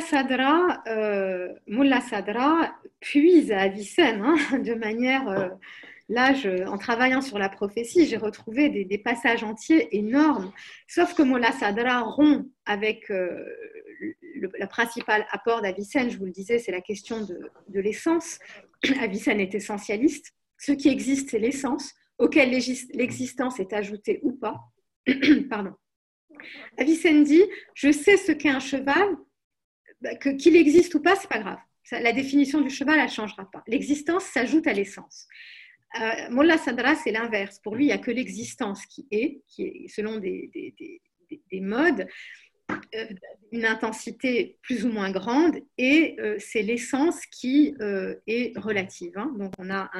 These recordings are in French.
Sadra, euh, Sadra puise à Avicenne hein, de manière. Euh, là, en travaillant sur la prophétie, j'ai retrouvé des, passages entiers énormes. Sauf que Mullah Sadra rompt avec euh, le, principal apport d'Avicenne, je vous le disais, c'est la question de, de l'essence. Avicenne est essentialiste. Ce qui existe, c'est l'essence, auquel l'existence est ajoutée ou pas. Pardon. Avicenne dit Je sais ce qu'est un cheval, qu'il existe ou pas, c'est pas grave. la définition du cheval, elle ne changera pas. L'existence s'ajoute à l'essence. Euh, Sadra, c'est l'inverse. Pour lui, il n'y a que l'existence qui est, qui est selon des, des modes. Euh, une intensité plus ou moins grande et euh, c'est l'essence qui euh, est relative. Hein. Donc on a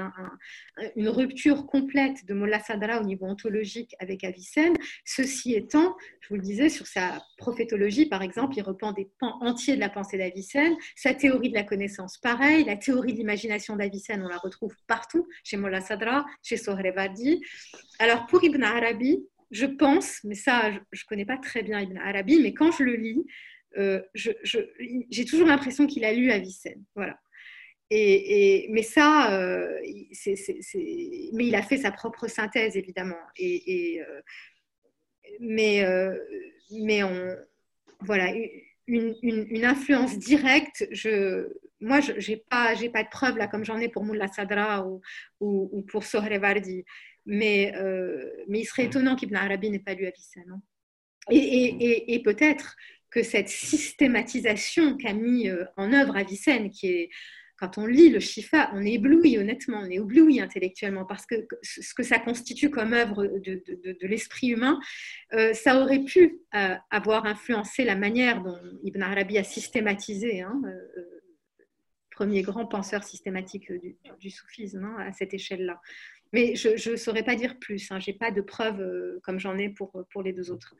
une rupture complète de Molla Sadra au niveau ontologique avec Avicenne. Ceci étant, je vous le disais, sur sa prophétologie par exemple, il reprend des pans entiers de la pensée d'Avicenne. Sa théorie de la connaissance, pareil. La théorie de l'imagination d'Avicenne, on la retrouve partout, chez Molla Sadra, chez Sohrevardi. Alors pour Ibn Arabi, je pense, mais ça, je ne connais pas très bien Ibn Arabi, mais quand je le lis, euh, j'ai toujours l'impression qu'il a lu Avicenne. Voilà. Et, mais ça, euh, mais il a fait sa propre synthèse, évidemment. Et, euh, mais, mais on, voilà, une, influence directe, je, moi, je n'ai pas, pas de preuves, là, comme j'en ai pour Mullah Sadra ou, ou, pour Sohrevardi. Mais, mais il serait étonnant qu'Ibn Arabi n'ait pas lu Avicenne. Hein. Et, peut-être que cette systématisation qu'a mis euh, en œuvre Avicenne, qui est, quand on lit le Shifa, on est ébloui, honnêtement, on est ébloui intellectuellement, parce que ce que ça constitue comme œuvre de, l'esprit humain, euh, ça aurait pu avoir influencé la manière dont Ibn Arabi a systématisé, hein, premier grand penseur systématique du, soufisme hein, à cette échelle-là. Mais je ne saurais pas dire plus. Hein. Je n'ai pas de preuves euh, comme j'en ai pour, pour les deux autres.